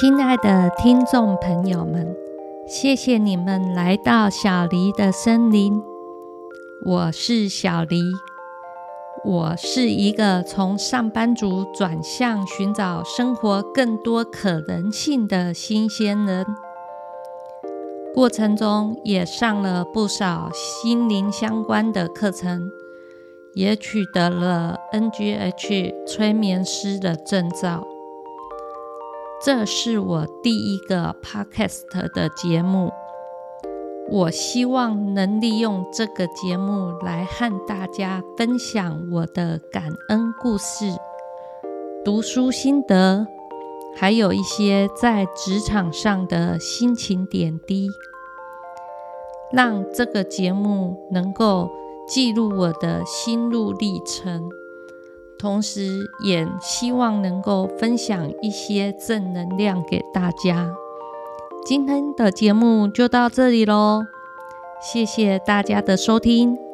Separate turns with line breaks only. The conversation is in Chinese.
亲爱的听众朋友们，谢谢你们来到小黎的森林。我是小黎，我是一个从上班族转向寻找生活更多可能性的新鲜人。过程中也上了不少心灵相关的课程，也取得了 NGH 催眠师的证照。这是我第一个 Podcast 的节目，我希望能利用这个节目来和大家分享我的感恩故事、读书心得，还有一些在职场上的心情点滴，让这个节目能够记录我的心路历程。同时，也希望能够分享一些正能量给大家。今天的节目就到这里喽，谢谢大家的收听。